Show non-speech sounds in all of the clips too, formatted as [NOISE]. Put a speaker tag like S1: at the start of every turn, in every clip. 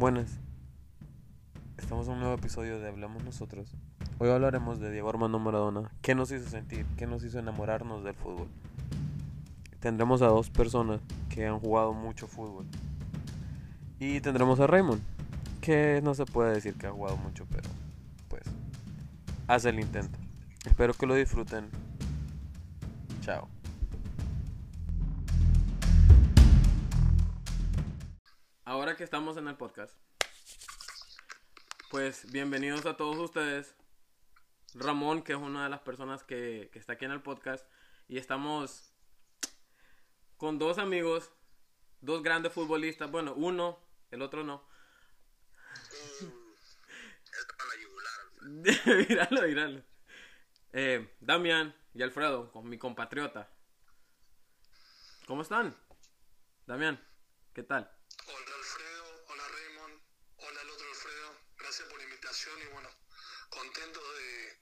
S1: Buenas. Estamos en un nuevo episodio de Hablamos Nosotros. Hoy hablaremos de Diego Armando Maradona. ¿Qué nos hizo sentir? ¿Qué nos hizo enamorarnos del fútbol? Tendremos a dos personas que han jugado mucho fútbol. Y tendremos a Raymond, que no se puede decir que ha jugado mucho, pero pues hace el intento. Espero que lo disfruten. Chao. Que estamos en el podcast, pues bienvenidos a todos ustedes. Ramón, que es una de las personas que, que está aquí en el podcast, y estamos con dos amigos, dos grandes futbolistas. Bueno, uno, el otro no. [LAUGHS] míralo, míralo. Eh, Damián y Alfredo, con mi compatriota. ¿Cómo están? Damián, ¿qué tal?
S2: Hola Alfredo, hola Raymond, hola el otro Alfredo, gracias por la invitación y bueno, contentos de,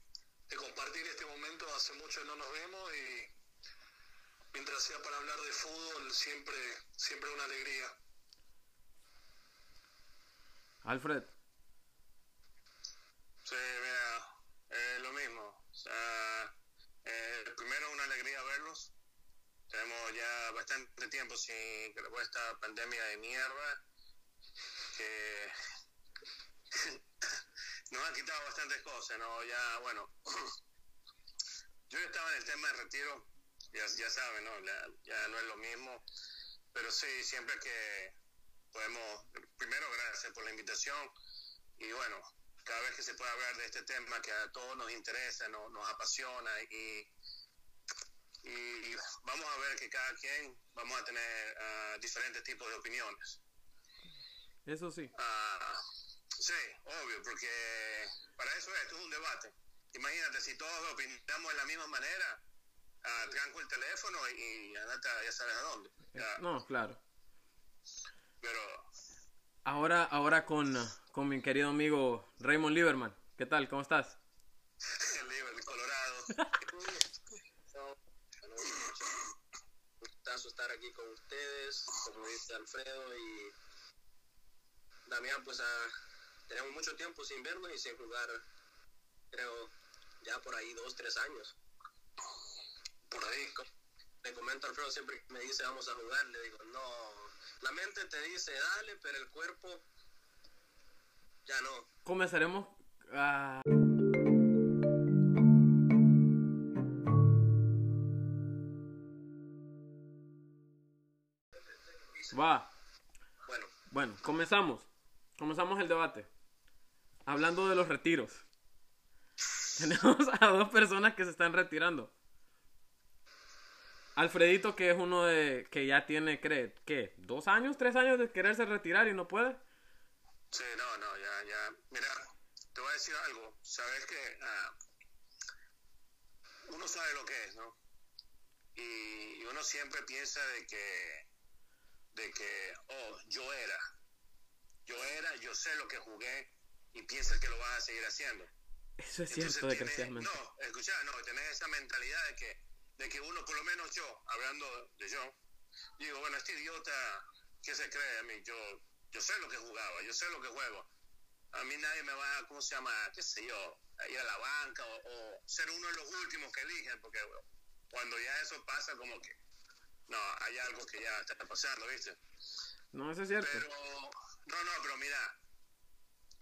S2: de compartir este momento, hace mucho que no nos vemos y mientras sea para hablar de fútbol siempre, siempre una alegría.
S1: Alfred,
S3: Sí, mira, eh, lo mismo. O sea, eh, primero una alegría verlos. Tenemos ya bastante tiempo sin que después de esta pandemia de mierda que nos ha quitado bastantes cosas, ¿no? Ya, bueno, [CLEARS THROAT] yo estaba en el tema de retiro, ya, ya saben, ¿no? La- ya no es lo mismo, pero sí, siempre que podemos, primero gracias por la invitación y bueno, cada vez que se puede hablar de este tema que a todos nos interesa, no- nos apasiona y, y vamos a ver que cada quien vamos a tener ah, diferentes tipos de opiniones.
S1: eso sí.
S3: Ah, sí, obvio, porque para eso es, esto es un debate. Imagínate, si todos opinamos de la misma manera, ah, tranco el teléfono y, y andate a- ya sabes a dónde. Ya,
S1: No, claro.
S3: Pero
S1: Ahora, ahora con, con mi querido amigo Raymond Lieberman. ¿Qué tal? ¿Cómo estás? [LAUGHS]
S3: el Colorado. [LAUGHS]
S4: Estar aquí con ustedes, como dice Alfredo y Damián, pues ah, tenemos mucho tiempo sin vernos y sin jugar, creo, ya por ahí dos, tres años.
S2: Por ahí,
S4: Le comento a Alfredo siempre que me dice vamos a jugar, le digo, no, la mente te dice dale, pero el cuerpo ya no.
S1: Comenzaremos a... Va.
S4: Bueno,
S1: Bueno, comenzamos. Comenzamos el debate. Hablando de los retiros. [LAUGHS] Tenemos a dos personas que se están retirando. Alfredito, que es uno de que ya tiene, cree, ¿qué? ¿Dos años, tres años de quererse retirar y no puede?
S3: Sí, no, no, ya, ya. Mira, te voy a decir algo. Sabes que ah, uno sabe lo que es, ¿no? Y uno siempre piensa de que, de que, oh, yo era, yo era, yo sé lo que jugué y piensa que lo vas a seguir haciendo.
S1: Eso es
S3: Entonces
S1: cierto, desgraciadamente.
S3: No, escucha, no, tenés esa mentalidad de que, de que uno, por lo menos yo, hablando de yo, digo, bueno, este idiota, ¿qué se cree a mí? Yo, yo sé lo que jugaba, yo sé lo que juego. A mí nadie me va, ¿cómo se llama? ¿Qué sé yo? A ir a la banca o, o ser uno de los últimos que eligen, porque cuando ya eso pasa, como que, no, hay algo que ya está pasando, ¿viste?
S1: No, eso es cierto.
S3: Pero, no, no, pero mira,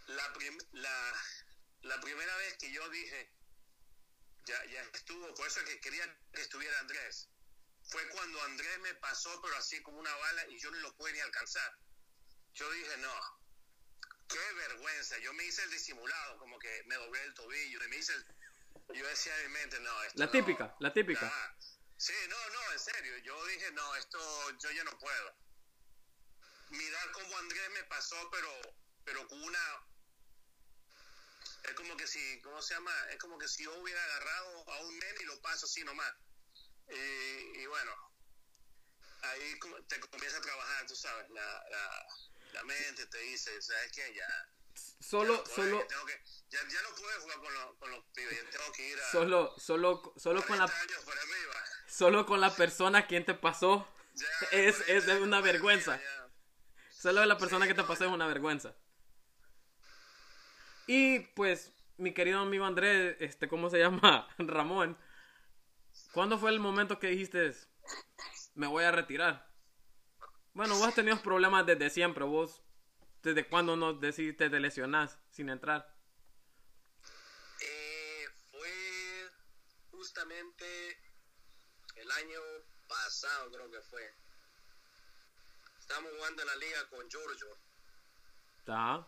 S3: la, prim- la, la primera vez que yo dije, ya, ya estuvo, por eso es que quería que estuviera Andrés, fue cuando Andrés me pasó, pero así como una bala, y yo no lo pude ni alcanzar. Yo dije, no, qué vergüenza. Yo me hice el disimulado, como que me doblé el tobillo, y me hice el... Yo decía en mi mente, no, esto
S1: La
S3: no.
S1: típica, la típica.
S3: Sí, no, no, en serio. Yo dije, no, esto yo ya no puedo. Mirar cómo Andrés me pasó, pero, pero con una. Es como que si, ¿cómo se llama? Es como que si yo hubiera agarrado a un nene y lo paso así nomás. Y, y bueno, ahí te comienza a trabajar, tú sabes, la, la, la mente te dice, ¿sabes qué? Ya.
S1: Solo,
S3: ya no
S1: solo,
S3: tengo que- ya, ya no puedo jugar con, los con los pibes, ya tengo que ir a.
S1: solo, solo, solo con la,
S3: 40 años por arriba.
S1: solo con la persona quien te pasó.
S3: Ya,
S1: Es- es una vergüenza. Solo la persona que te pasó es una vergüenza.
S5: Y pues, mi querido amigo Andrés, este, ¿cómo se [LAUGHS] llama? Ramón. ¿Cuándo fue el momento que dijiste, me voy a retirar? Bueno, vos has tenido problemas desde siempre, vos, ¿desde cuándo nos decidiste de lesionás sin entrar?
S4: Eh, fue justamente el año pasado, creo que fue. Estábamos jugando en la liga con Giorgio.
S5: Ajá.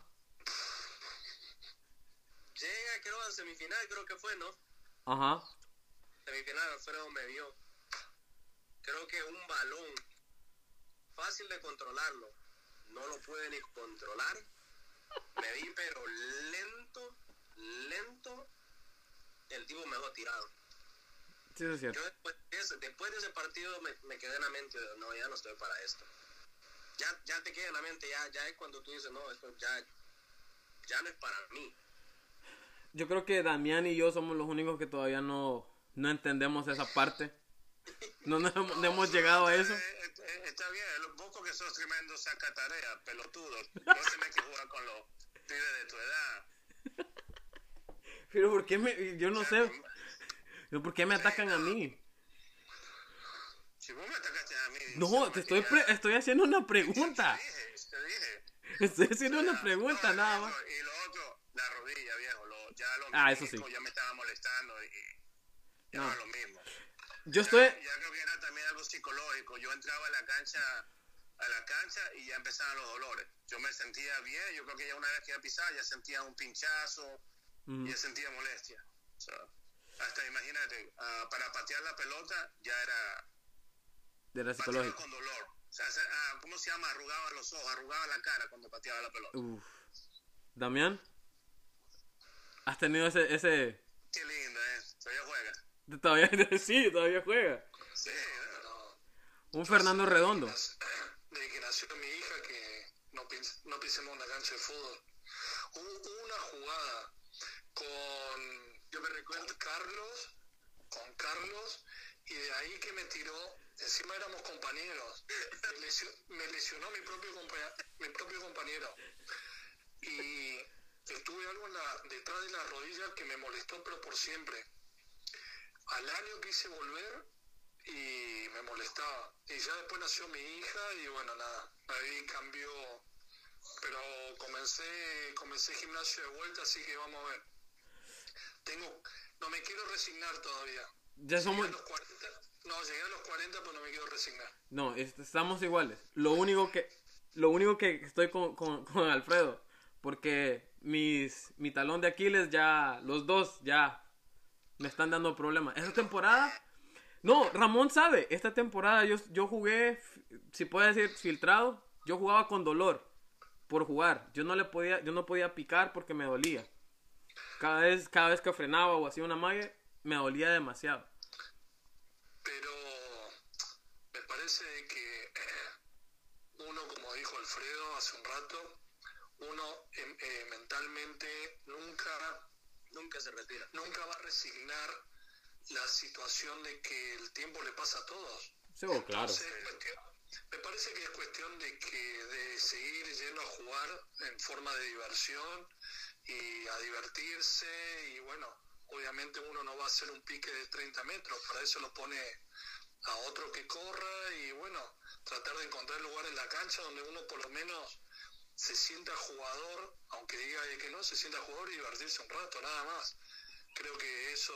S4: Llega, creo, a semifinal, creo que fue, ¿no?
S5: Ajá.
S4: Semifinal, Alfredo me vio. Creo que un balón fácil de controlarlo. No lo pude ni controlar. Me vi, pero lento, lento. El tipo me dejó tirado.
S5: Sí, es cierto.
S4: Yo después, de ese- después de ese partido me, me quedé en la mente, no, ya no estoy para esto. Ya, ya te queda en la mente, ya, ya es cuando tú dices, no, esto ya, ya no es para mí.
S5: Yo creo que Damián y yo somos los únicos que todavía no, no entendemos esa parte. No, nos hemos- no hemos llegado a eso.
S3: Eh, eh, está bien, los pocos que sos tremendo saca tarea, pelotudo. No tenés que jugar con los pibes de tu edad.
S5: Pero ¿por qué me, yo no sé, pero ¿por qué me atacan a mí?
S3: Si vos me atacaste a mí.
S5: No, te estoy, estoy haciendo una pregunta.
S3: Te dije, te dije.
S5: Estoy haciendo una pregunta
S3: No,
S5: nada más.
S3: Y lo otro, la rodilla, viejo. Lo,
S5: Ah, eso sí.
S3: ya me estaba molestando y ya
S5: No.
S3: lo mismo.
S5: Yo estoy,
S3: Ya creo que era también algo psicológico. Yo entraba a la cancha a la cancha y ya empezaban los dolores. Yo me sentía bien, yo creo que ya una vez que iba a pisar ya sentía un pinchazo,
S5: Mm,
S3: ya sentía molestia. So, hasta imagínate, ah, para patear la pelota ya era
S5: de la psicológica.
S3: con dolor. O sea, se- ah, ¿cómo se llama? Arrugaba los ojos, arrugaba la cara cuando pateaba la pelota.
S5: Uf. Damián, ¿has tenido ese, ese,
S3: Qué lindo, ¿eh? Todavía juega.
S5: todavía, [LAUGHS] sí, todavía juega?
S3: Sí, ¿no?
S5: Un Fernando Redondo.
S2: Desde [CLEARS THROAT] que nació mi hija que no, pis- no pisemos una cancha de fútbol. Hubo una jugada con, yo me recuerdo, Carlos, con Carlos, y de ahí que me tiró, encima éramos compañeros, me lesionó, mi, propio compa- mi propio compañero. Y tuve algo en la, detrás de la rodilla que me molestó, pero por siempre. Al año quise volver y me molestaba. Y ya después nació mi hija y bueno, nada, ahí cambió. Pero comencé, comencé gimnasio de vuelta, así que vamos a ver. Tengo, no me quiero resignar todavía.
S5: Ya
S2: Llegué
S5: somos,
S2: a los 40, no, llegué a los 40, pero no me quiero resignar.
S5: no, est- estamos iguales. Lo único que, lo único que estoy con, con, con Alfredo, porque mis, mi talón de Aquiles ya, los dos ya me están dando problemas. Esta temporada, no, Ramón sabe, esta temporada yo, yo jugué, si puede decir filtrado, yo jugaba con dolor por jugar. Yo no le podía, yo no podía picar porque me dolía. Cada vez, cada vez que frenaba o hacía una malla, me dolía demasiado.
S2: Pero me parece que eh, uno, como dijo Alfredo hace un rato, uno em- eh, mentalmente nunca
S4: Nunca se retira.
S2: nunca va a resignar la situación de que el tiempo le pasa a todos.
S5: Sí, oh, claro.
S2: Entonces, es cuestión- me parece que es cuestión de que de seguir yendo a jugar en forma de diversión y a divertirse y bueno, obviamente uno no va a hacer un pique de 30 metros, para eso lo pone a otro que corra y bueno, tratar de encontrar lugar en la cancha donde uno por lo menos se sienta jugador, aunque diga que no, se sienta jugador y divertirse un rato, nada más. Creo que eso,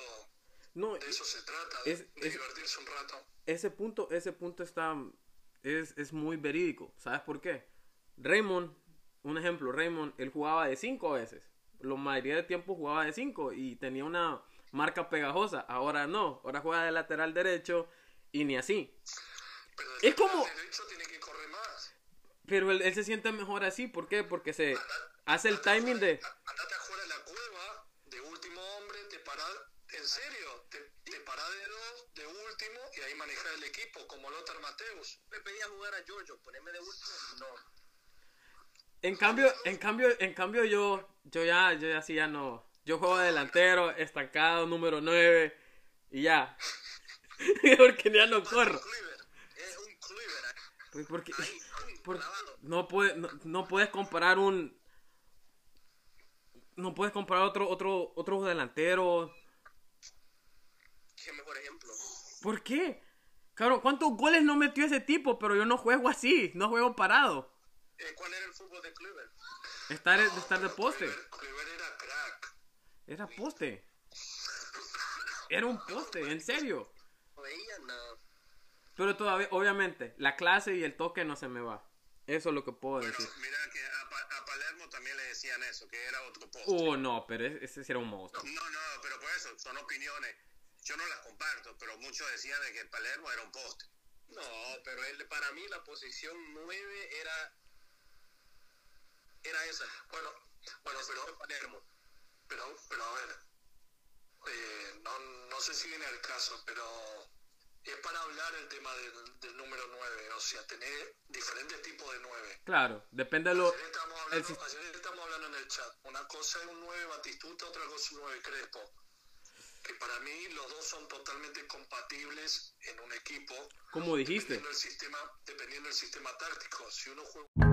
S5: No,
S2: de eso se trata, de,
S5: Es-
S2: de
S5: es-
S2: divertirse un rato.
S5: ese punto, ese punto está, es, es muy verídico. ¿Sabes por qué? Raymond, un ejemplo, Raymond, él jugaba de 5 a veces. La mayoría de tiempo jugaba de 5 y tenía una marca pegajosa. Ahora no, ahora juega de lateral derecho y ni así.
S2: Pero
S5: Es como-
S2: derecho tiene que.
S5: Pero él, él se siente mejor así, ¿por qué? Porque se hace el timing de...
S2: Andate afuera de la cueva, de último hombre, te parás, en serio, te, te parás de dos, de último, y ahí manejás el equipo, como Lothar Mateus.
S4: Me pedía jugar a Giorgio, ponerme de último. No.
S5: En cambio, en cambio, en cambio yo, yo ya, yo ya sí ya no. Yo juego de delantero, estancado, número 9 y ya. [LAUGHS] Porque ya no corro.
S4: Cleaver. Es un Cleaver. ahí.
S5: Pues porque,
S4: ahí,
S5: por- no, puede, no, no puedes comparar un
S1: no puedes comprar otro, otro, otro delantero.
S4: ¿Qué mejor ejemplo?
S1: ¿Por qué? Cabrón, ¿cuántos goles no metió ese tipo? Pero yo no juego así, no juego parado.
S4: Eh, ¿Cuál era el fútbol de Kluivert?
S1: Estar, estar de poste.
S2: Kluivert- Kluivert era crack.
S1: Era poste. Era un poste, en serio.
S4: No veía nada.
S1: Pero todavía, obviamente, la clase y el toque no se me va. Eso es lo que puedo
S3: Bueno,
S1: decir.
S3: mira que a, Pa- a Palermo también le decían eso, que era otro poste.
S1: Oh, no, pero ese sí era un monstruo.
S3: No, no, pero por eso son opiniones. Yo no las comparto, pero muchos decían de que Palermo era un poste.
S4: No, pero él, para mí la posición 9 era era esa.
S2: Bueno, bueno, pero,
S4: Palermo.
S2: pero, pero a ver, eh, no, no sé si viene al caso, pero es para hablar el tema del, del número 9, o sea, tener diferentes tipos de 9.
S1: Claro, depende de lo...
S2: Ayer estamos, hablando, ayer estamos hablando en el chat. Una cosa es un 9 Batistuta, otra cosa es un 9 Crespo. Que para mí los dos son totalmente compatibles en un equipo.
S1: Como dijiste.
S2: Dependiendo del sistema, dependiendo del sistema táctico. Si uno juega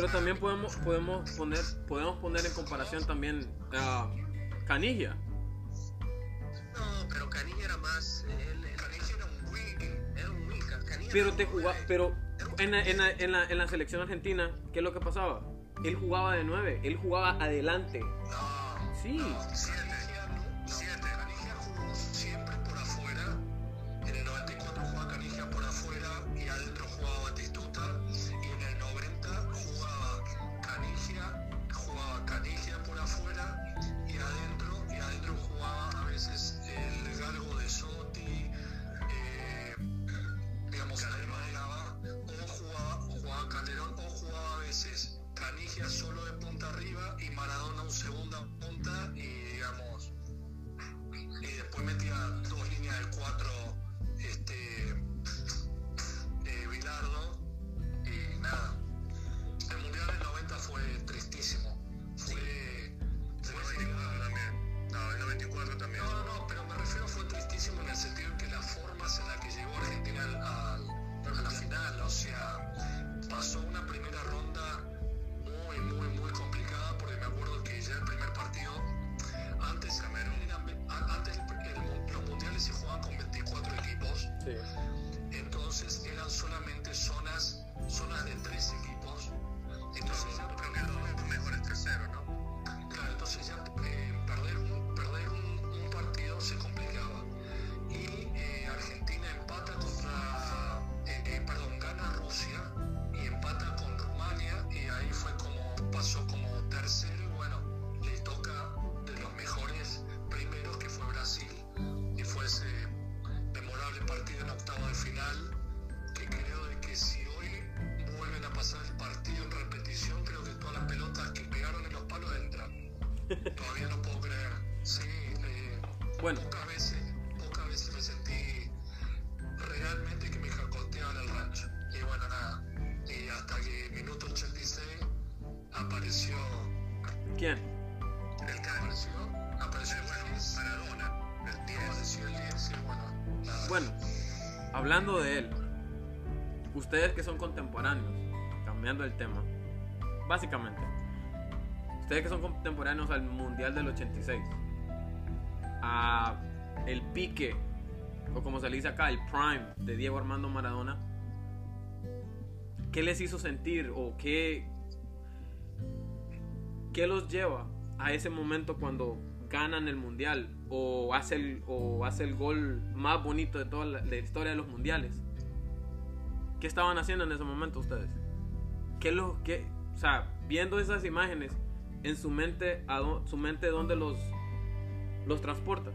S2: pero también
S1: podemos, podemos, poner, podemos poner en comparación también a Canilla.
S4: No, pero Canilla era más.
S2: Canilla era un
S4: era un. Canilla
S1: Pero te jugaba, pero en la, en, la, en, la, en la selección argentina, ¿qué es lo que pasaba? Él jugaba de 9, él jugaba adelante.
S2: No,
S1: Sí.
S2: no. Todavía no puedo creer. Sí, eh,
S1: Bueno,
S2: pocas veces, pocas veces me sentí realmente que me jacoteaban el rancho. Y bueno, nada. Y hasta que minuto 86 apareció
S1: ¿quién?
S2: el que apareció, apareció Félix.
S3: Maradona. bueno, hablando de él, ustedes que son contemporáneos, cambiando el tema, básicamente, ustedes que son contemporáneos al Mundial del 86, a el pique, o como se le dice acá, el prime de Diego Armando Maradona, ¿qué les hizo sentir o qué, qué los lleva a ese momento cuando ganan el mundial o hace el, o hace el gol más bonito de toda la, historia de los mundiales? ¿Qué estaban haciendo en ese momento ustedes? ¿Qué lo qué, o sea, viendo esas imágenes en su mente, a dó- su mente dónde los los transporta?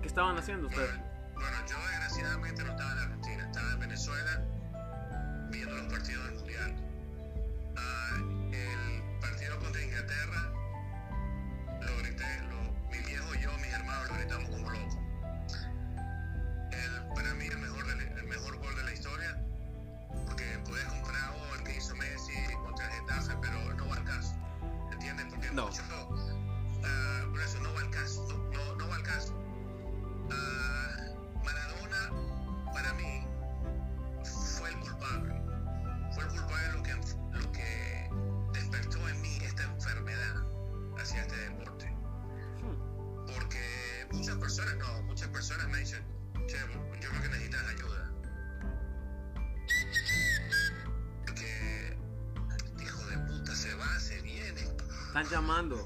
S3: ¿Qué estaban haciendo ustedes?
S5: Bueno, yo desgraciadamente no estaba en Argentina, estaba en Venezuela viendo los partidos del Mundial. Ah, el partido contra Inglaterra lo grité, lo- mi viejo y yo, mis hermanos lo gritamos como locos. El, para mí el mejor, No. mucho, ah, por eso no va al caso, no, no, no va al caso. Ah, Maradona, para mí, fue el culpable. Fue el culpable de lo que, lo que despertó en mí esta enfermedad hacia este deporte.
S3: Hmm.
S5: Porque muchas personas, no, muchas personas me dicen, che,
S3: Están llamando.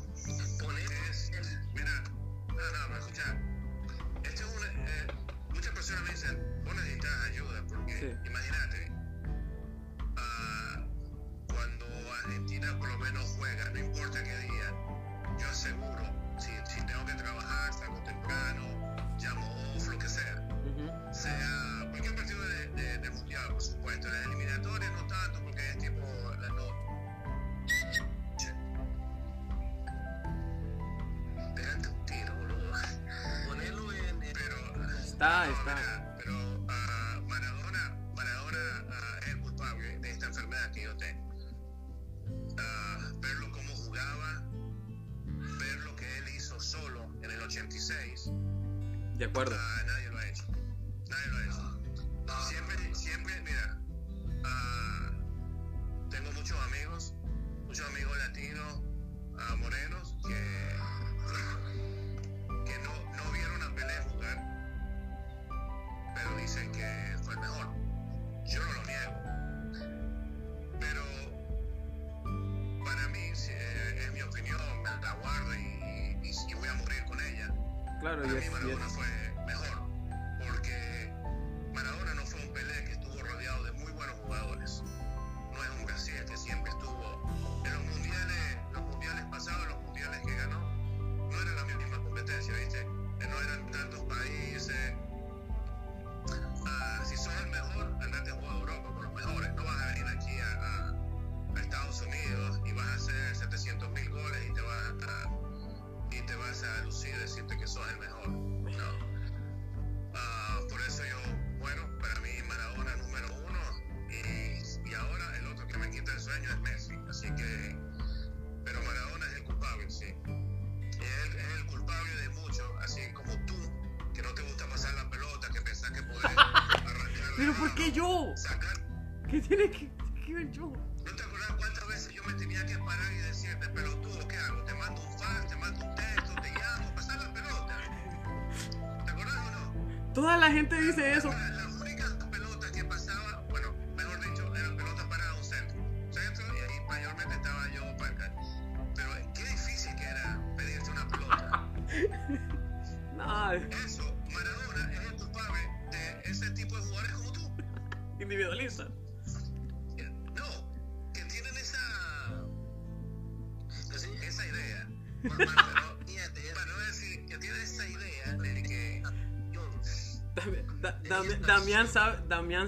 S5: Yo? Sacar.
S3: ¿Qué tiene que, que ver yo?
S5: ¿No te acuerdas cuántas veces yo me tenía que parar y decirte, pelotudo, ¿qué hago? Te mando un fax, te mando un texto, te llamo, pasar la pelota. ¿Te acuerdas o no?
S3: Toda la gente dice eso.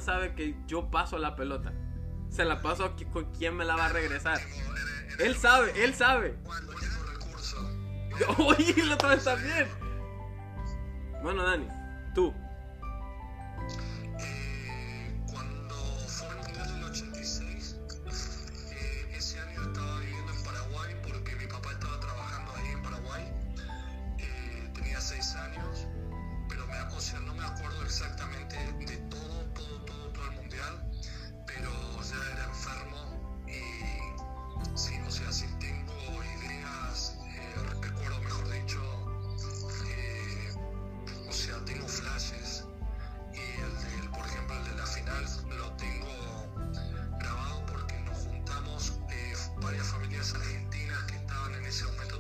S3: Sabe, que yo paso la pelota. Se la paso a con quién me la va a regresar. Él sabe, él sabe. [LAUGHS] Oye, la otra vez también. Bueno, Dani,
S2: familias argentinas que estaban en ese
S1: aumento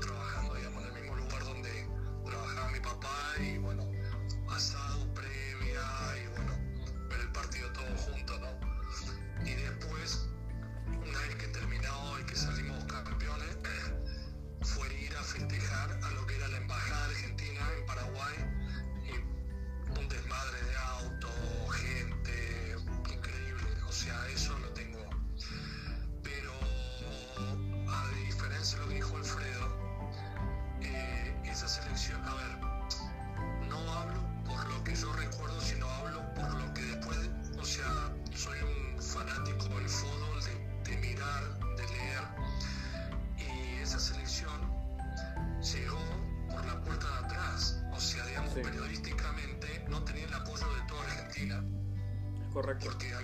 S2: periodísticamente no tenía el apoyo de toda Argentina.
S1: Correcto.
S2: Porque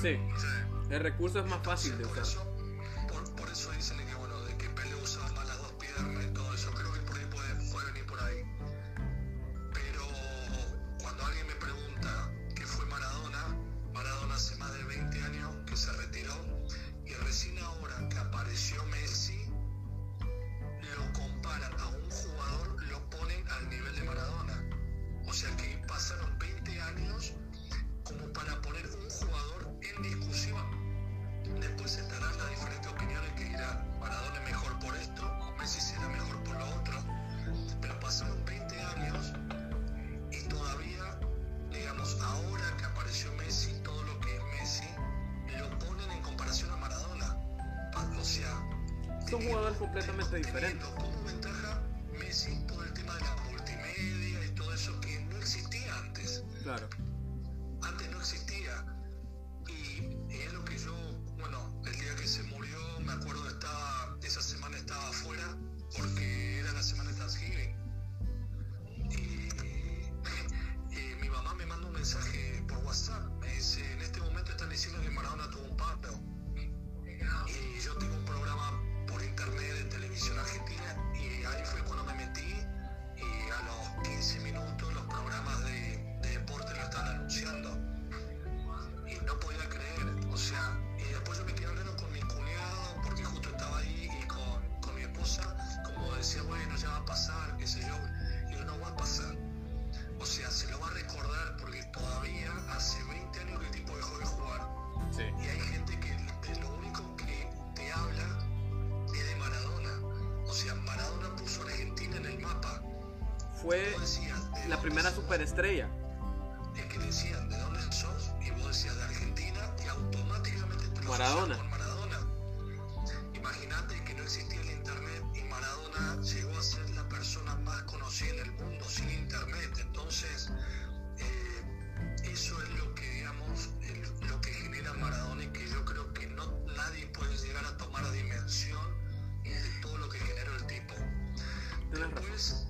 S3: Sí.
S2: El
S1: recurso es más fácil de usar.
S2: un jugador
S1: completamente
S2: diferente. Conocida en el mundo sin internet. Entonces, eh, eso es lo que, digamos, el- lo que genera Maradona y que yo creo que no nadie puede llegar a tomar dimensión de todo lo que generó el tipo. Después,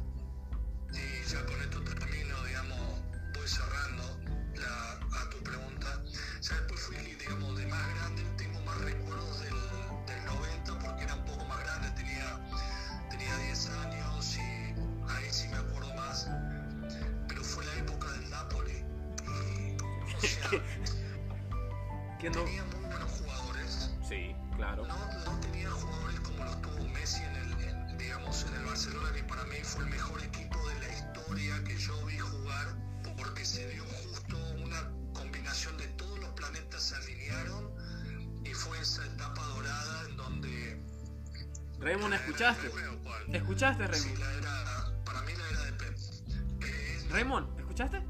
S2: y ya con esto termino, digamos, voy cerrando la- a tu pregunta. Ya después fui, digamos, de más grande, tengo más recuerdos del,
S5: No.
S2: tenía muy buenos jugadores.
S5: Sí, claro.
S2: No, no tenía jugadores como los tuvo Messi en el, en, digamos, en el Barcelona, que para mí fue el mejor equipo de la historia que yo vi jugar, porque se dio justo una combinación de todos los planetas se alinearon y fue esa etapa dorada en donde...
S5: Raymond, ¿escuchaste? ¿Escuchaste,
S2: Sí,
S5: Raymond?
S2: la era, para mí la era de Pep.
S5: Raymond, ¿escuchaste?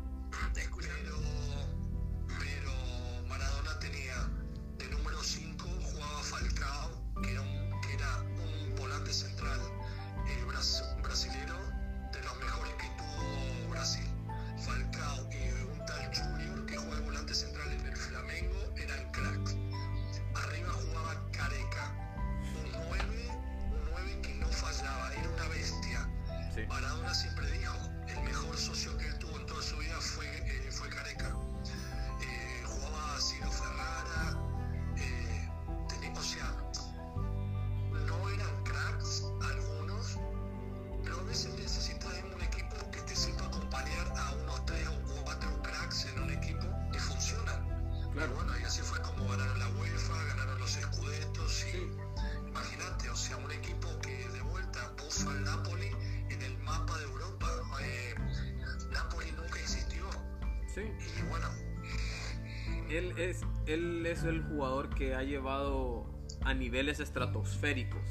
S2: Él
S5: es el jugador que ha llevado a niveles estratosféricos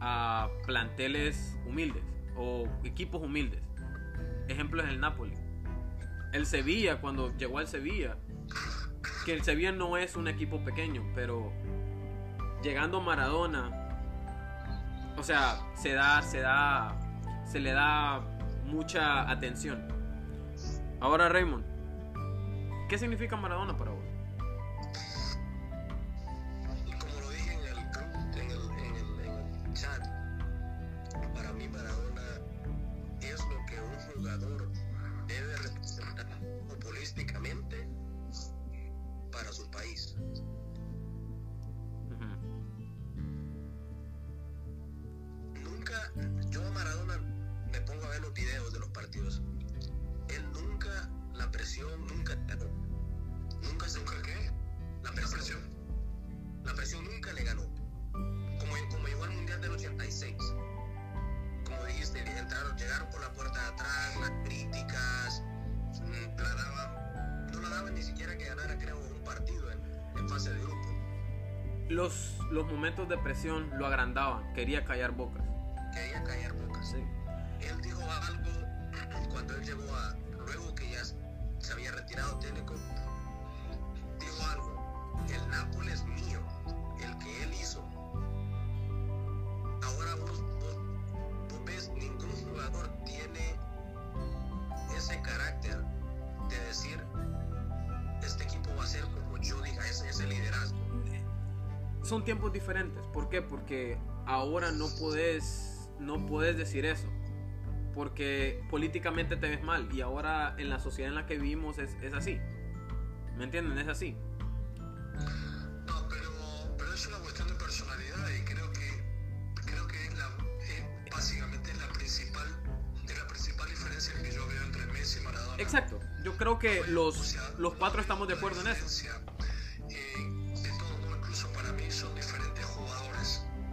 S5: a planteles humildes o equipos humildes. Ejemplo es el Napoli. El Sevilla, cuando llegó al Sevilla, que el Sevilla no es un equipo pequeño, pero llegando Maradona, o sea, se da, se da, se le da mucha atención. Ahora Raymond, ¿qué significa Maradona para quería callar bocas.
S4: Quería callar bocas.
S5: Sí.
S4: Él dijo algo cuando él llegó a, luego que ya se había retirado técnico, dijo algo, el Nápoles es mío, el que él hizo. Ahora vos, vos, vos ves, ningún jugador tiene ese carácter de decir, este equipo va a ser como yo diga, ese, ese liderazgo.
S5: Son tiempos diferentes. ¿Por qué? Porque ahora no puedes, no puedes decir eso. Porque políticamente te ves mal. Y ahora en la sociedad en la que vivimos es, es así. ¿Me entienden? Es así.
S2: No, pero, pero es una cuestión de personalidad y creo que creo que es la es básicamente la principal es la principal diferencia que yo veo entre Messi y Maradona.
S5: Exacto. Yo creo que
S2: O
S5: los,
S2: sea,
S5: los cuatro estamos de acuerdo en eso.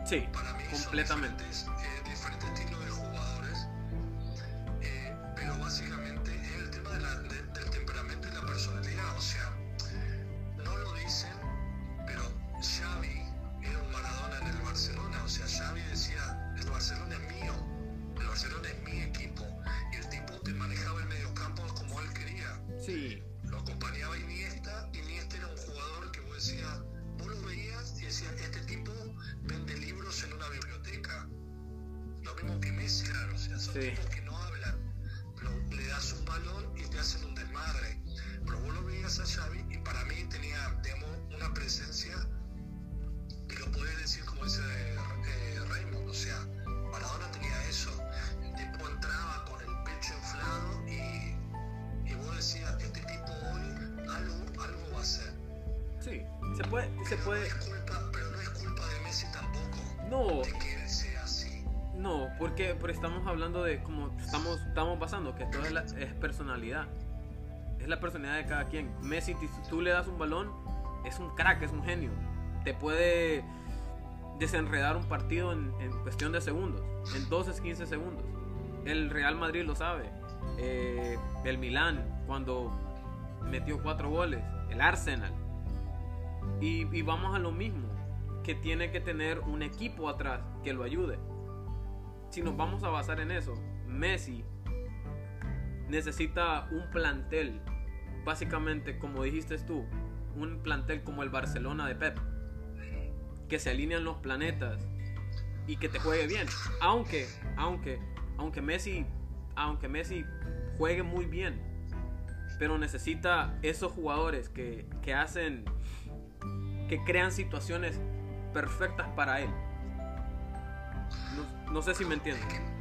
S5: Sí, completamente.
S2: es la personalidad de
S5: cada quien. Messi, tú le das un balón, es un crack, es un genio. Te puede desenredar un partido en, cuestión de segundos, en 12, 15 segundos. El Real Madrid lo sabe. Eh, el Milán, cuando metió cuatro goles. El Arsenal. Y, y vamos a lo mismo, que tiene que tener un equipo atrás que lo ayude. Si nos vamos a basar en eso, Messi necesita un plantel básicamente, como dijiste tú, un plantel como el Barcelona de Pep, que se alinean los planetas y que te juegue bien. Aunque, aunque, aunque Messi, aunque Messi juegue muy bien, pero necesita esos jugadores que, que hacen, que crean situaciones perfectas para él. No, no sé si me
S2: entiendes.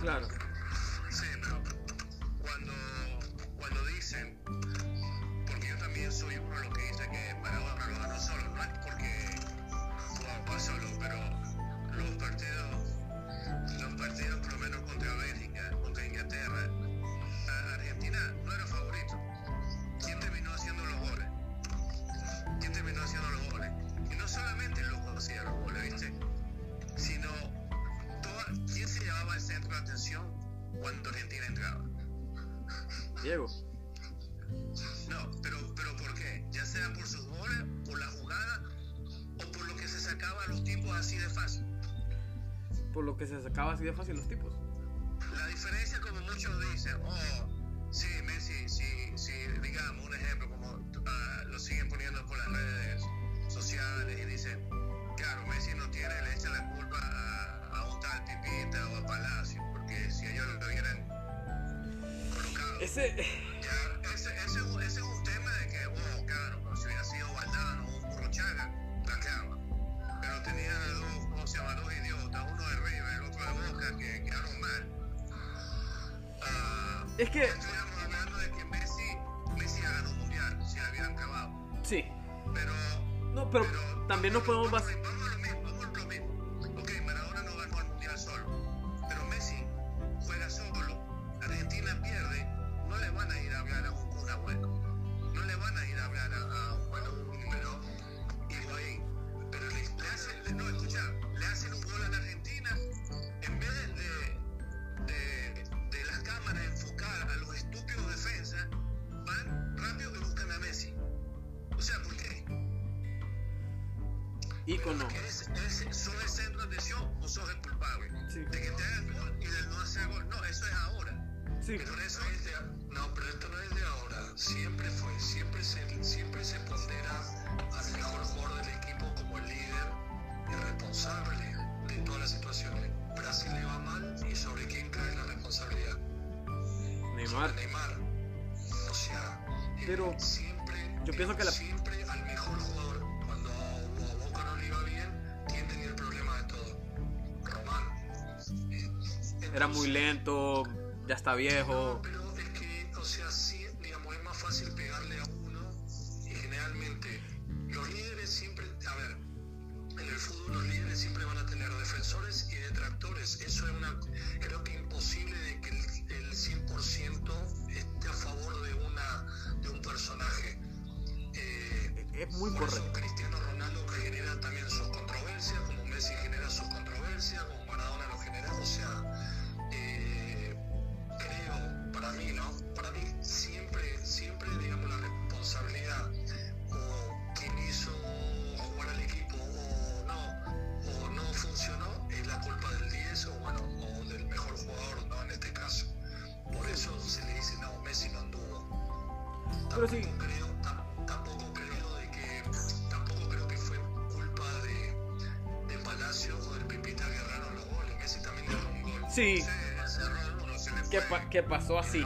S5: Claro. Diego.
S3: No, pero, pero ¿por qué? Ya sea por sus goles, por la jugada o por lo que se sacaba los tipos así de fácil.
S5: Por lo que se sacaba así de fácil los tipos.
S3: La diferencia, como muchos dicen, oh, sí, Messi, sí, sí, digamos, un ejemplo, como uh, lo siguen poniendo por las redes sociales y dicen, claro, Messi no tiene, le echa la
S5: ese...
S3: Ese, ese, ese, es un tema de que, wow, claro, pero si hubiera sido Valdano o Burruchaga, la clava. Pero tenía dos, ¿cómo se llama? Dos idiotas, uno de River, el otro de Boca, que quedaron mal. Uh,
S5: es que...
S3: Estuviéramos hablando de que Messi, Messi ha ganado un mundial, si la habían acabado.
S5: Sí.
S3: Pero...
S5: No, pero,
S3: pero
S5: también
S3: no
S2: podemos... Más...
S4: Sí,
S2: Pero eso es de, no, pero esto no es de ahora. Siempre fue, siempre se, siempre se pondera al mejor jugador del equipo como el líder y responsable de todas las situaciones. Brasil le va mal y sobre quién cae la responsabilidad.
S4: Neymar.
S2: Sobre Neymar. O sea, eh,
S4: Pero
S2: siempre,
S4: yo pienso que la-
S2: siempre al mejor jugador, cuando a Boca no le iba bien, ¿quién tenía el problema de todo? Román. Eh,
S4: Era muy lento, ya está viejo.
S2: no, pero es que, o sea, sí, digamos, es más fácil pegarle a uno y generalmente los líderes siempre, a ver, en el fútbol los líderes siempre van a tener defensores y detractores. Eso es una, creo que imposible de que el, el 100% esté a favor de, una, de un personaje. Eh,
S4: Es muy
S2: por eso
S4: correcto.
S2: Cristiano Ronaldo genera también sus controversias, como Messi genera sus controversias, como Maradona lo genera. O sea, para mí, ¿no? Para mí siempre, siempre, digamos, la responsabilidad o quién hizo jugar al equipo o no, o no funcionó, es la culpa del 10 o bueno, o del mejor jugador, ¿no? En este caso. Por eso se le dice, no, Messi no anduvo.
S4: Pero sí.
S2: Tampoco creo, tam- tampoco creo de que, tampoco creo que fue culpa de, de Palacio o del Pipita que erraron los goles. Messi también le erró un gol.
S4: Sí.
S2: Uno, se le
S4: ¿Qué,
S2: fue.
S4: pa- qué pasó así?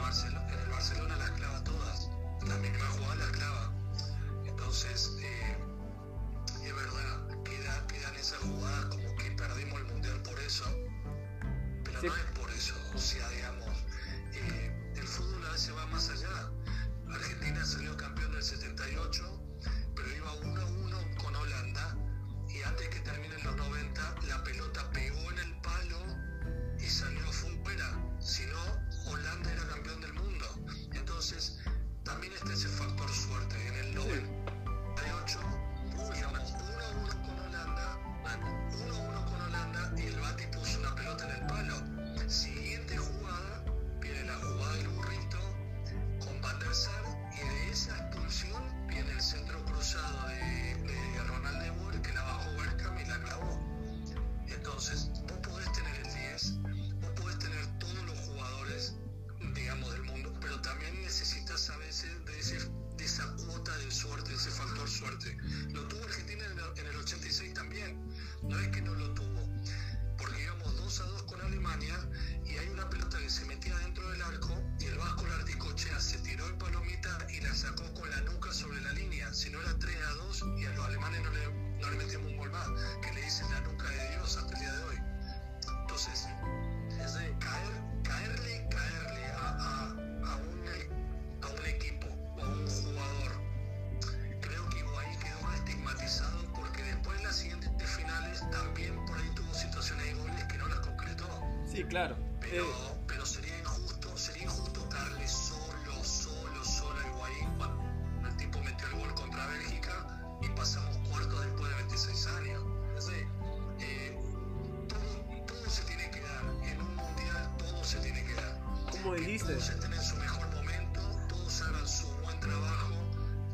S4: Sí, claro.
S2: Pero,
S4: Eh,
S2: pero sería injusto, sería injusto darle solo, solo, solo a Higuaín cuando el tipo metió el gol contra Bélgica y pasamos cuarto después de 26 años. Es decir, eh, todo, todo se tiene que dar. En un mundial todo se tiene que dar.
S4: como dijiste,
S2: todos estén en su mejor momento, todos hagan su buen trabajo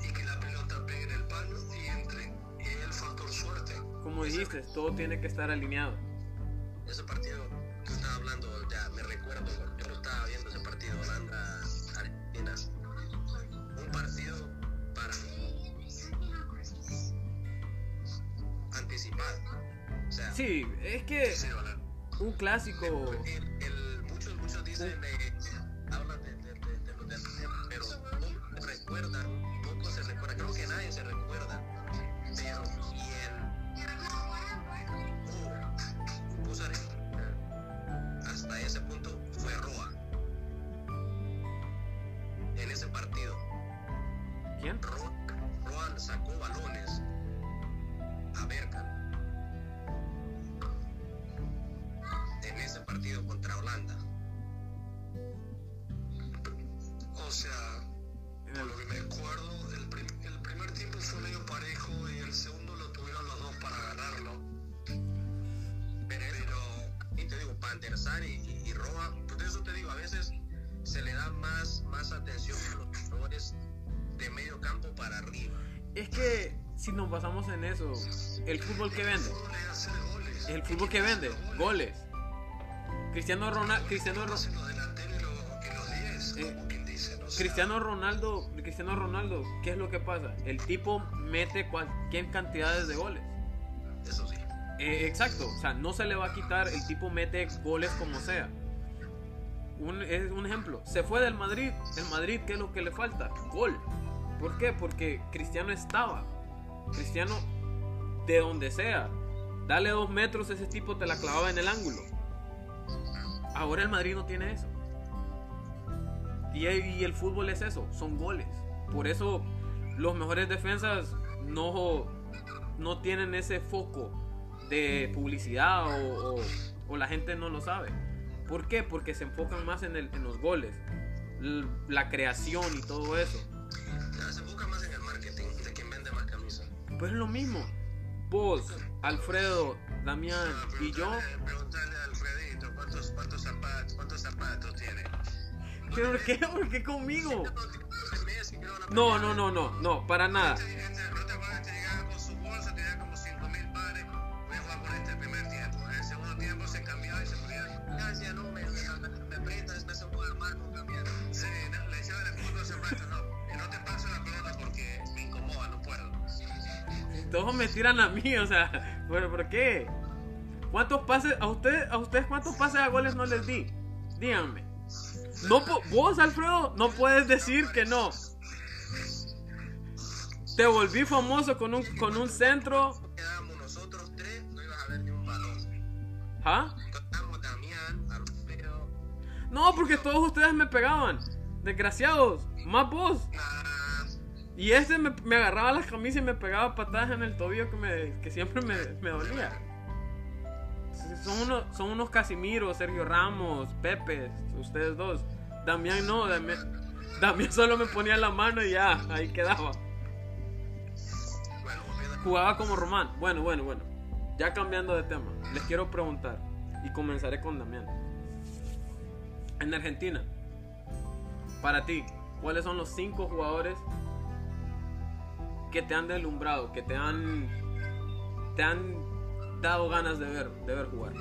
S2: y que la pelota pegue en el palo y entre. Y el factor suerte.
S4: como dijiste, todo tiene que estar alineado. Clásico.
S5: Si nos basamos en eso, el fútbol que vende, el fútbol que vende, goles. Cristiano Ronaldo, Cristiano Ro-
S2: Hacen los delanteros y los, y los 10,
S5: Eh, Cristiano Ronaldo, Cristiano Ronaldo, ¿qué es lo que pasa? El tipo mete cualquier cantidades de goles.
S4: Eso sí.
S5: Eh, exacto, o sea, no se le va a quitar, el tipo mete goles como sea. Un, es un ejemplo, se fue del Madrid, el Madrid, ¿qué es lo que le falta? Gol. ¿Por qué? Porque Cristiano estaba. Cristiano, de donde sea, dale dos metros, ese tipo te la clavaba en el ángulo. Ahora el Madrid no tiene eso. Y, el fútbol es eso, son goles. Por eso los mejores defensas no, no tienen ese foco de publicidad o, la gente no lo sabe. ¿Por qué? Porque se enfocan más en, en los goles, la creación y todo eso.
S4: Se enfoca más en el marketing
S5: Pues es lo mismo. Vos, Alfredo, Damián y yo,
S3: preguntarle a Alfredito cuántos, cuántos, zapatos, cuántos zapatos tiene.
S5: ¿por qué? ¿Por qué conmigo? No, no, no, no, no, para nada. Todos me tiran a mí, o sea, ¿pero por qué? ¿Cuántos pases, a ustedes, a ustedes cuántos pases a goles no les di? Díganme. No, vos, Alfredo, no puedes decir que no. Te volví famoso con un, con un centro.
S4: Quedábamos no.
S5: ¿Ah?
S4: Alfredo.
S5: No, porque todos ustedes me pegaban. Desgraciados. Más vos. Y este me, agarraba las camisas y me pegaba patadas en el tobillo que, me, que siempre me, me dolía. Son unos, son unos Casimiro, Sergio Ramos, Pepe, ustedes dos. Damián no, Damián, Damián solo me ponía la mano y ya, ahí quedaba. Jugaba como Román. Bueno, bueno, bueno. Ya cambiando de tema, les quiero preguntar. Y comenzaré con Damián. En Argentina, para ti, ¿cuáles son los cinco jugadores que te han deslumbrado, que te han, te han dado ganas de ver, de ver jugar?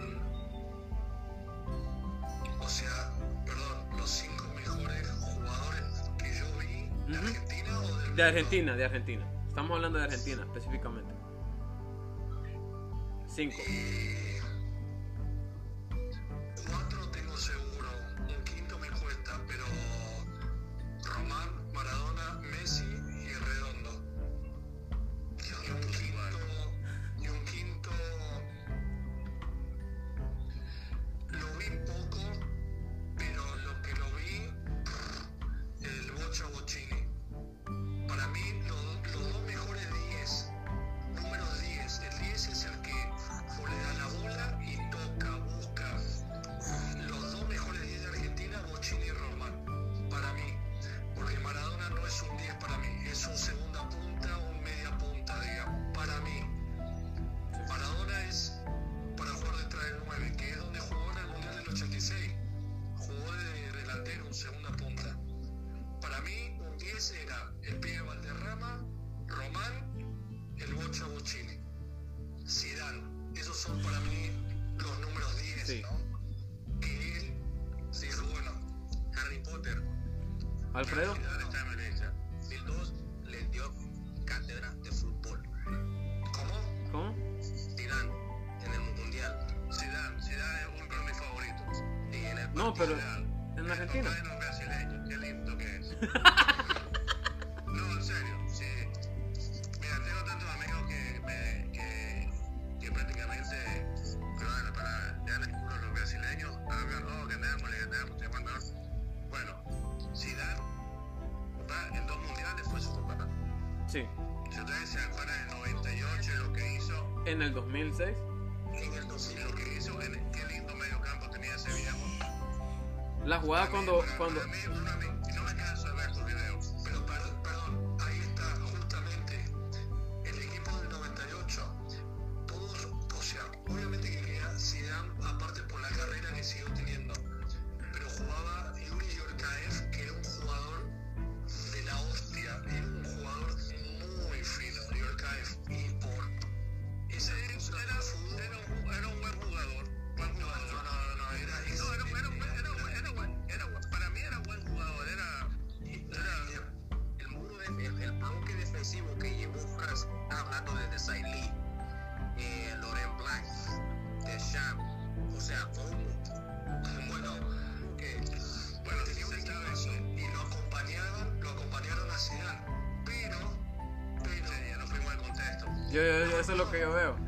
S2: O sea, perdón, los cinco mejores jugadores que yo vi de. Argentina o del
S5: De Argentina, de Argentina. Estamos hablando de Argentina específicamente. Cinco.
S2: Eh,
S5: 2006.
S3: en el 2000, lo que hizo, en qué lindo medio campo tenía ese viejo.
S5: La jugada cuando, cuando,
S3: mí,
S2: Yo, yo, eso es lo que yo veo.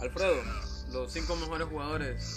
S2: Alfredo, los cinco mejores jugadores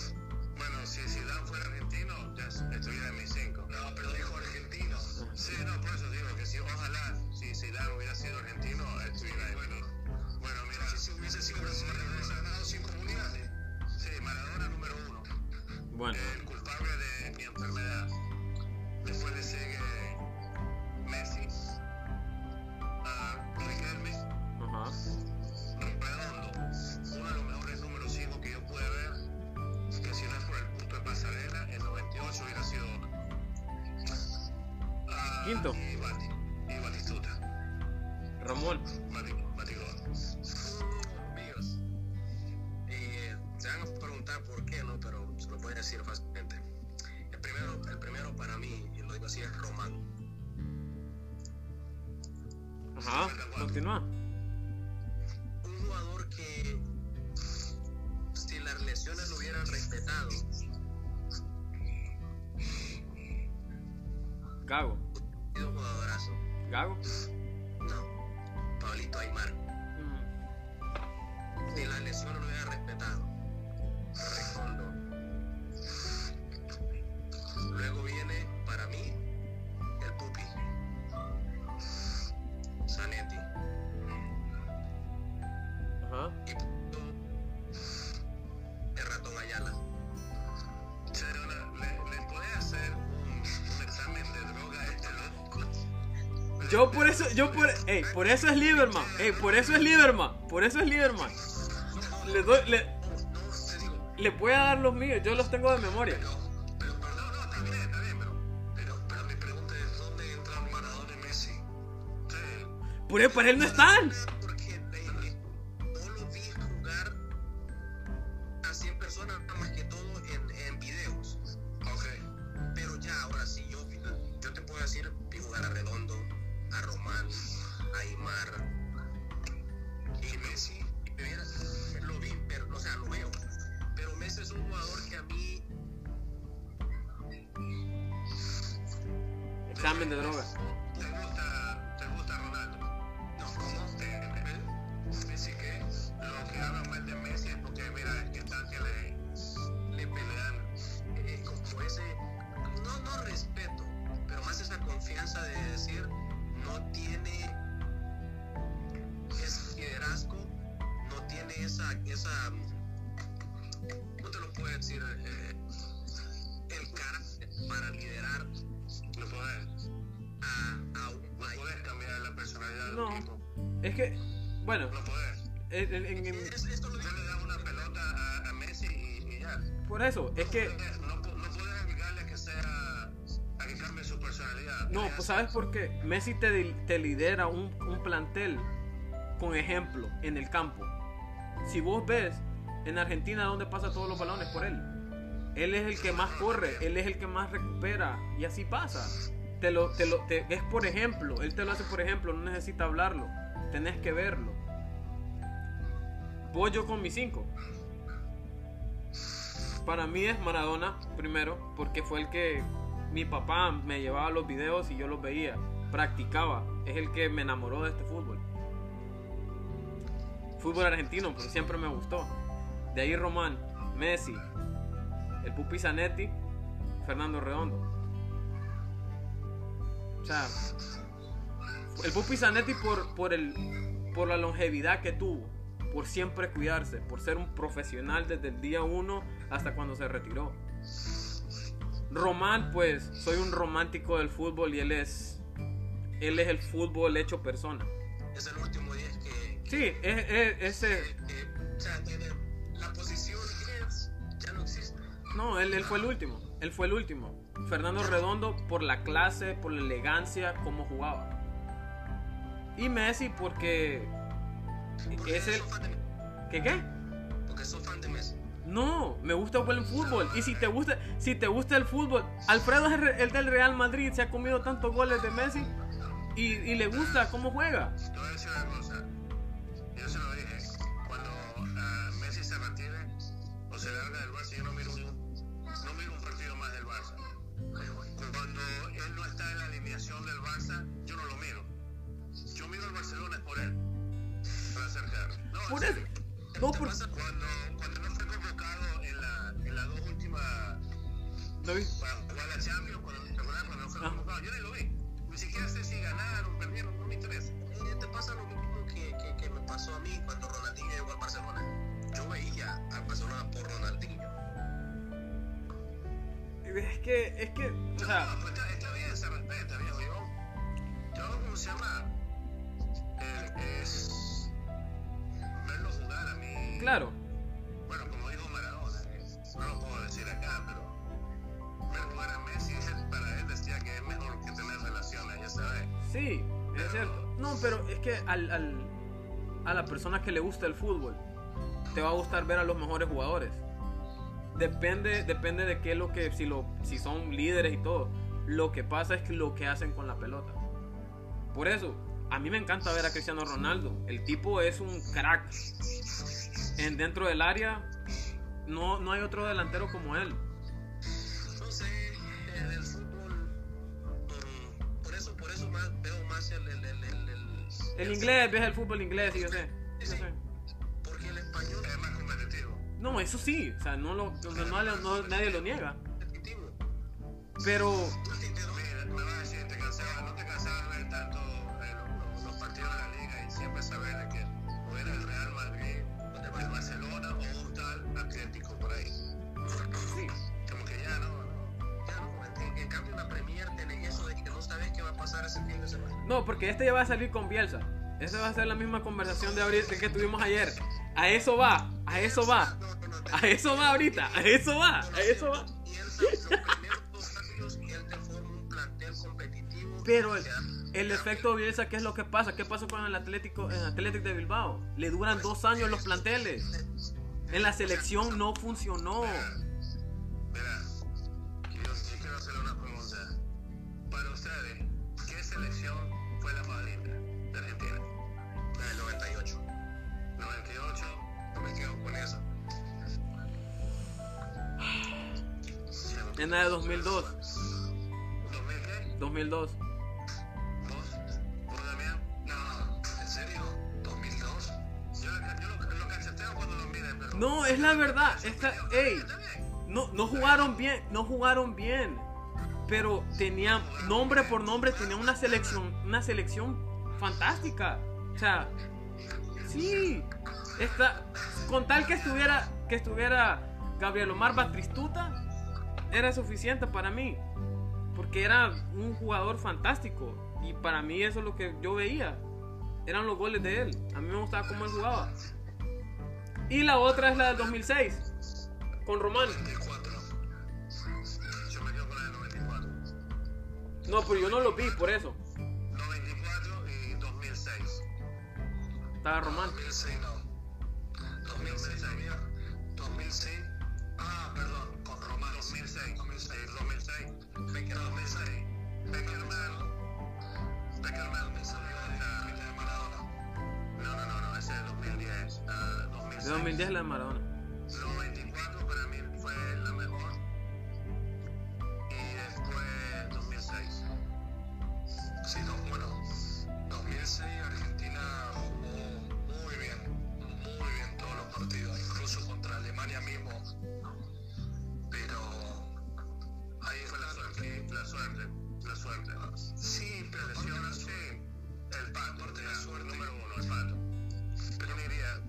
S2: Quinto. Ramón. Yo por eso, yo por. Ey, por eso es Lieberman. Ey, por eso es Lieberman. Por eso es Lieberman. Le doy. Le, le voy a dar los míos, yo los tengo de memoria.
S5: Pero, pero, no, no, está bien, pero. Pero, mi pregunta es: ¿dónde entran Maradona y Messi?
S2: Pero para él no están.
S4: confianza de decir, no tiene ese liderazgo, no tiene esa, esa ¿cómo te lo puedo decir? Eh, el carácter para liderar.
S3: No puedes. Cambiar la personalidad
S2: no. Es que, bueno.
S3: No le da una pelota a, Messi y, ya.
S2: Por eso, es que.
S3: no,
S2: pues ¿sabes por qué? Messi te, lidera un, plantel con ejemplo en el campo. Si vos ves en Argentina donde pasa todos los balones por él. Él es el que más corre, él es el que más recupera y así pasa. Te lo, te lo, te, es por ejemplo, él te lo hace por ejemplo, no necesita hablarlo, tenés que verlo. Voy yo con mis cinco. Para mí es Maradona primero, porque fue el que
S5: mi papá me llevaba los videos y yo los veía, practicaba. Es el que me enamoró de este fútbol. Fútbol argentino, porque siempre me gustó. De ahí Román, Messi, el Pupi Zanetti, Fernando Redondo. O sea, el Pupi Zanetti por, por, el, por la longevidad que tuvo, por siempre cuidarse, por ser un profesional desde el día uno hasta cuando se retiró. Román, pues, soy un romántico del fútbol y él es, él es el fútbol hecho persona.
S4: Es el último 10 que,
S5: Sí, es, es- ese,
S4: que- que- o sea, la posición 10 ya no existe.
S5: no, él, él fue el último, él fue el último. Fernando Redondo por la clase, por la elegancia, cómo jugaba. Y Messi porque
S4: Porque
S5: es el, ¿qué qué?
S4: porque sos fan de Messi.
S5: No, me gusta el buen fútbol. Y si te gusta, si te gusta el fútbol, Alfredo es el, el del Real Madrid, se ha comido tantos goles de Messi y, y le gusta cómo juega.
S3: Te voy a decir una cosa. Yo se lo dije. Cuando ah, Messi se retire o se larga del Barça, yo no miro un, no miro un partido más del Barça. Cuando él no está en la alineación del Barça, yo no lo miro. Yo miro al Barcelona es por él. Para acercar. No,
S5: Por. No, por,
S3: Cuando, cuando no fue convocado en, la, en las dos últimas
S5: ¿no vi?
S3: para jugar la Champions, cuando, cuando no fue
S5: Ah.
S3: convocado, yo ni lo vi. Ni siquiera sé si ganaron, perdieron, no me interesa.
S4: Eh, te pasa lo mismo que, que, que me pasó a mí cuando Ronaldinho llegó al Barcelona. Yo veía al Barcelona por Ronaldinho.
S5: Es que, es que, o sea,
S3: No, pues está, está bien, se respeta, viejo. Yo, yo ¿cómo se llama? Eh, es verlo jugar a mí.
S5: claro.
S3: Bueno, como dijo Maradona, eh, no lo puedo decir acá, pero ver jugar a Messi, para él decía que es mejor que tener relaciones, ya sabes.
S5: Sí, es cierto. No, pero es que al, al- a la persona que le gusta el fútbol, te va a gustar ver a los mejores jugadores. Depende, depende de qué es lo que, si, lo, si son líderes y todo. Lo que pasa es que lo que hacen con la pelota. Por eso, a mí me encanta ver a Cristiano Ronaldo. El tipo es un crack. En, dentro del área, no, no hay otro delantero como él.
S4: No sé, eh, del fútbol. mm, por eso, por eso más, veo más el. El, el, el, el-
S5: El inglés, ves el fútbol inglés, sí, yo sé. yo sé.
S4: Porque el español
S3: Es más competitivo.
S5: No, eso sí, o sea, no lo, no- no- nadie lo niega. Pero,
S3: me vas a decir, te cansabas, no te cansabas de ver tanto siempre saber que o era el Real Madrid, el Barcelona o un tal Atlético por ahí.
S5: sí,
S3: Como que ya no, no.
S4: Ya no, en, en cambio la Premier tenés eso de que no sabes qué va a pasar ese fin de semana.
S5: no, porque este ya va a salir con Bielsa. Esa va a ser la misma conversación de ahorita que tuvimos ayer. A eso va, a eso va, a eso va ahorita, a eso va, a eso va. Pero el,
S4: O
S5: el efecto Bielsa, ¿qué es lo que pasa? ¿Qué pasó con el Atlético, el Atlético de Bilbao? Le duran dos años los planteles. En la selección no funcionó.
S3: Mira, yo, yo quiero hacerle una pregunta. Para ustedes, ¿qué selección fue la más linda de Argentina?
S4: la del 98.
S3: 98,
S4: No me quedo con eso.
S5: En la de 2002.
S3: ¿2000 qué?
S5: 2002.
S2: No,
S5: es la verdad. Esta, ey, no, no jugaron bien, no jugaron bien. Pero tenían, nombre por nombre, tenía una selección, una selección fantástica. O sea, sí. Esta, con tal que estuviera, que estuviera Gabriel Omar Batristuta, era suficiente para mí. Porque era un jugador fantástico. Y para mí eso es lo que yo veía. Eran los goles de él. A mí me gustaba cómo él jugaba. Y la otra es la del 2006. Con Román.
S2: 94.
S3: Yo me quedo con la de 94.
S5: No, pero yo no lo vi por eso.
S3: 94 y 2006.
S5: Estaba Román.
S2: 2006 no. 2006 había. 2006. Ah, perdón, con Román.
S3: 2006.
S2: 2006.
S3: 2006.
S2: Becker 2006.
S3: Beckerman. Beckerman me salió de La
S2: de Maradona.
S3: No, no, no, no, ese es el 2010. Uh, 2006.
S5: De 2010 la de Maradona.
S3: 24 para mí fue la mejor. Y después 2006. Sí, no,
S2: bueno, 2006 Argentina jugó muy bien, muy bien todos los partidos, incluso contra Alemania mismo. Pero ahí fue la
S3: suerte, la
S2: suerte, la suerte.
S3: Sí, pero lesiones, sí. El pato,
S2: Aparte de la suerte.
S3: número uno, el pato. Yo diría,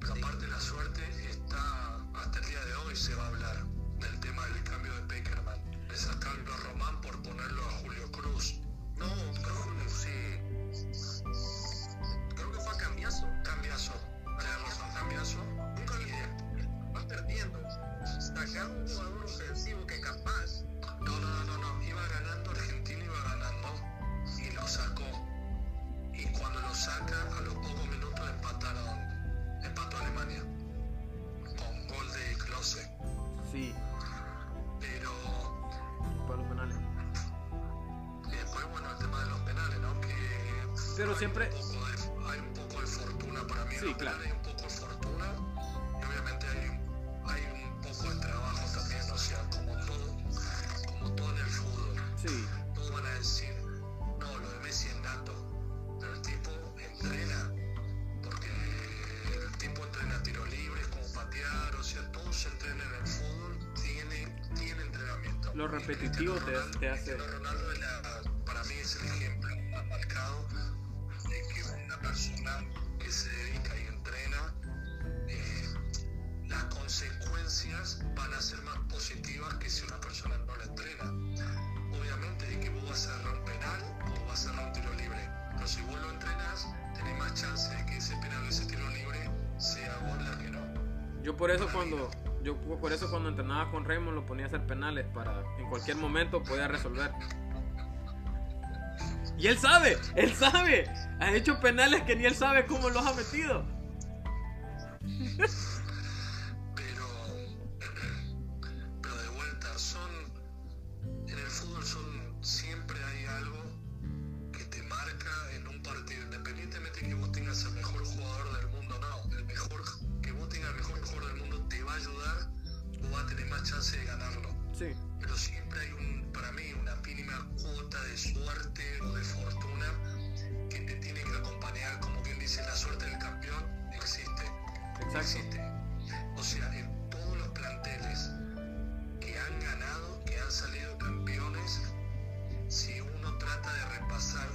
S2: pero aparte de la suerte está, hasta el día de hoy se va a hablar del tema del cambio de Peckerman, de sacarlo a Román por ponerlo a Julio Cruz.
S4: No, creo,
S3: sí,
S4: creo que fue a cambiazo.
S2: Cambiazo, razón, cambiazo.
S4: Nunca le vas perdiendo. Sacar un jugador ofensivo que capaz
S2: No, no, no, no, iba ganando, Pero hay
S5: siempre-
S2: Un poco de, hay un poco de fortuna para mí.
S5: Sí,
S2: los
S5: claro.
S2: Hay un poco de fortuna y obviamente hay, hay un poco de trabajo también, o sea, como todo, como todo en el fútbol.
S5: Sí,
S2: Todos van a decir, no, lo de Messi es nato, pero el tipo entrena, porque el tipo entrena tiro libres, como patear, o sea, todo se entrena en el fútbol, tiene, tiene entrenamiento.
S5: Lo repetitivo
S2: Cristiano
S5: te-
S2: Ronaldo-
S5: te hace-
S2: Ronaldo para
S5: en cualquier momento podía resolver. Y él sabe, él sabe. Ha hecho penales que ni él sabe cómo los ha metido.
S2: pero pero de vuelta son en el fútbol son siempre hay algo que te marca en un partido independientemente que vos tengas el mejor jugador del mundo no el mejor que vos tengas el mejor jugador del mundo te va a ayudar o va a tener más chance de ganarlo
S5: Sí,
S2: pero siempre hay un para mí una mínima cuota de suerte o de fortuna que te tiene que acompañar como quien dice la suerte del campeón existe
S5: exacto.
S2: existe. O sea, en todos los planteles que han ganado, que han salido campeones, si uno trata de repasar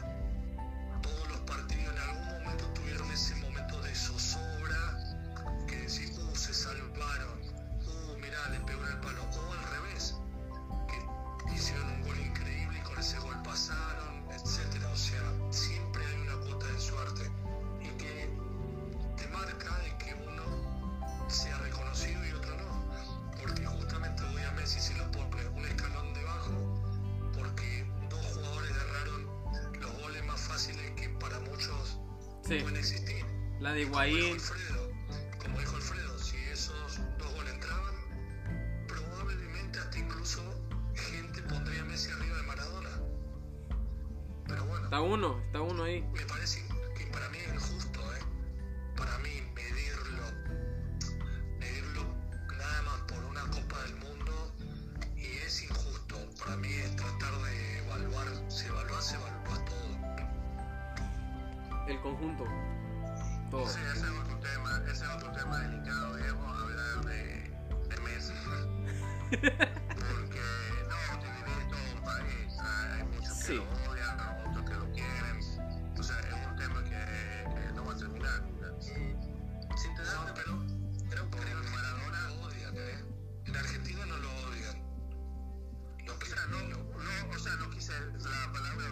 S2: todos los partidos, en algún momento tuvieron ese momento de zozobra, que decís, uh, se salvaron, uh, mirá, le pegó el palo, o
S5: la de Higuaín.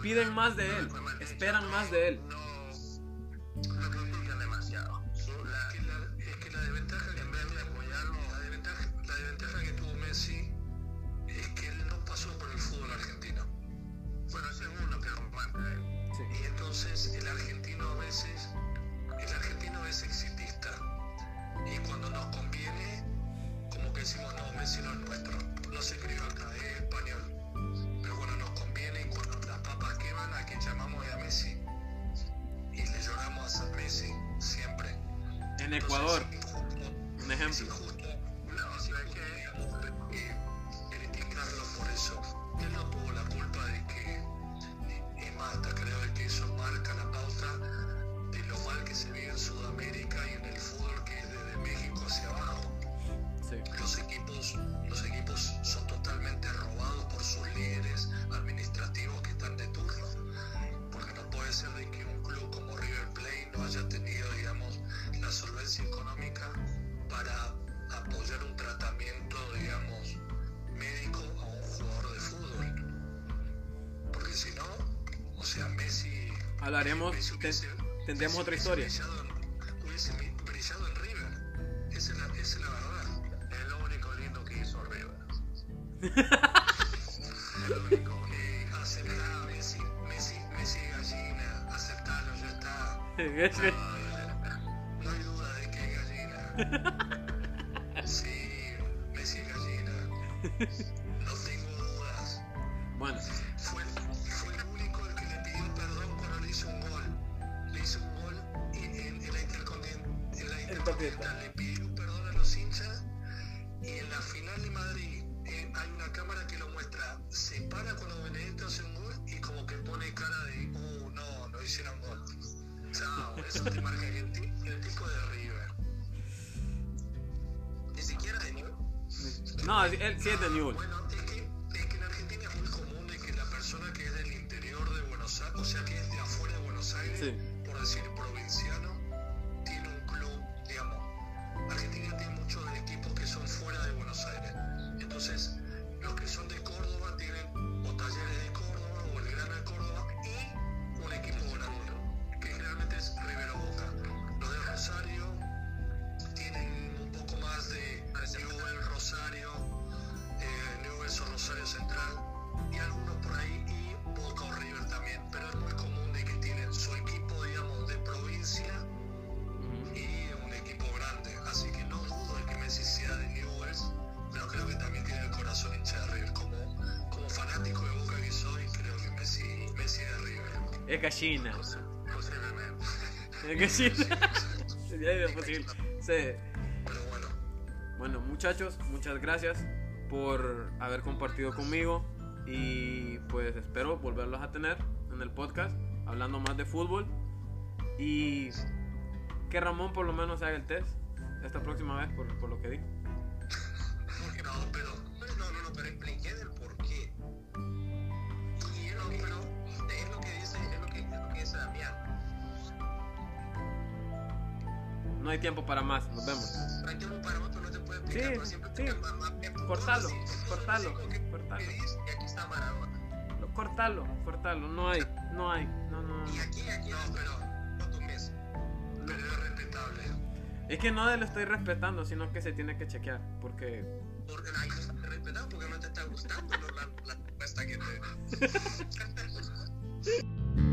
S5: Piden más de él, esperan más de él.
S2: Messi otra historia.
S5: Eso te marca que el, ti- el tipo de River.
S4: Ni siquiera de New.
S2: no, él sí es de Newell.
S5: Bueno, es que, es que en Argentina es muy común de que la persona que es del interior de Buenos Aires, o sea, que es de afuera de Buenos Aires,
S2: Sí.
S5: Es [LAUGHS]
S2: gallina. Ya es posible. Sí.
S5: Bueno.
S2: Muchachos, muchas gracias por haber compartido conmigo y pues espero volverlos a tener en el podcast hablando más de fútbol y que Ramón por lo menos haga el test esta próxima vez por, por lo que dijo. Hay tiempo para más, nos vemos.
S4: No hay tiempo para otro, no te puede explicar,
S2: Sí,
S4: pero siempre
S2: sí. Cortalo, cortalo, cortalo.
S4: pedís, Y aquí está Maradona.
S2: Lo- Cortalo, cortalo, no hay, no hay, no, no, no.
S4: Y aquí, aquí,
S5: No, pero,
S4: no tu mes.
S5: pero es respetable.
S2: Es que no lo estoy respetando, sino que se tiene que chequear, porque
S4: Porque ahí no te respetado porque no te está gustando ¿no? la, la respuesta que te. [LAUGHS]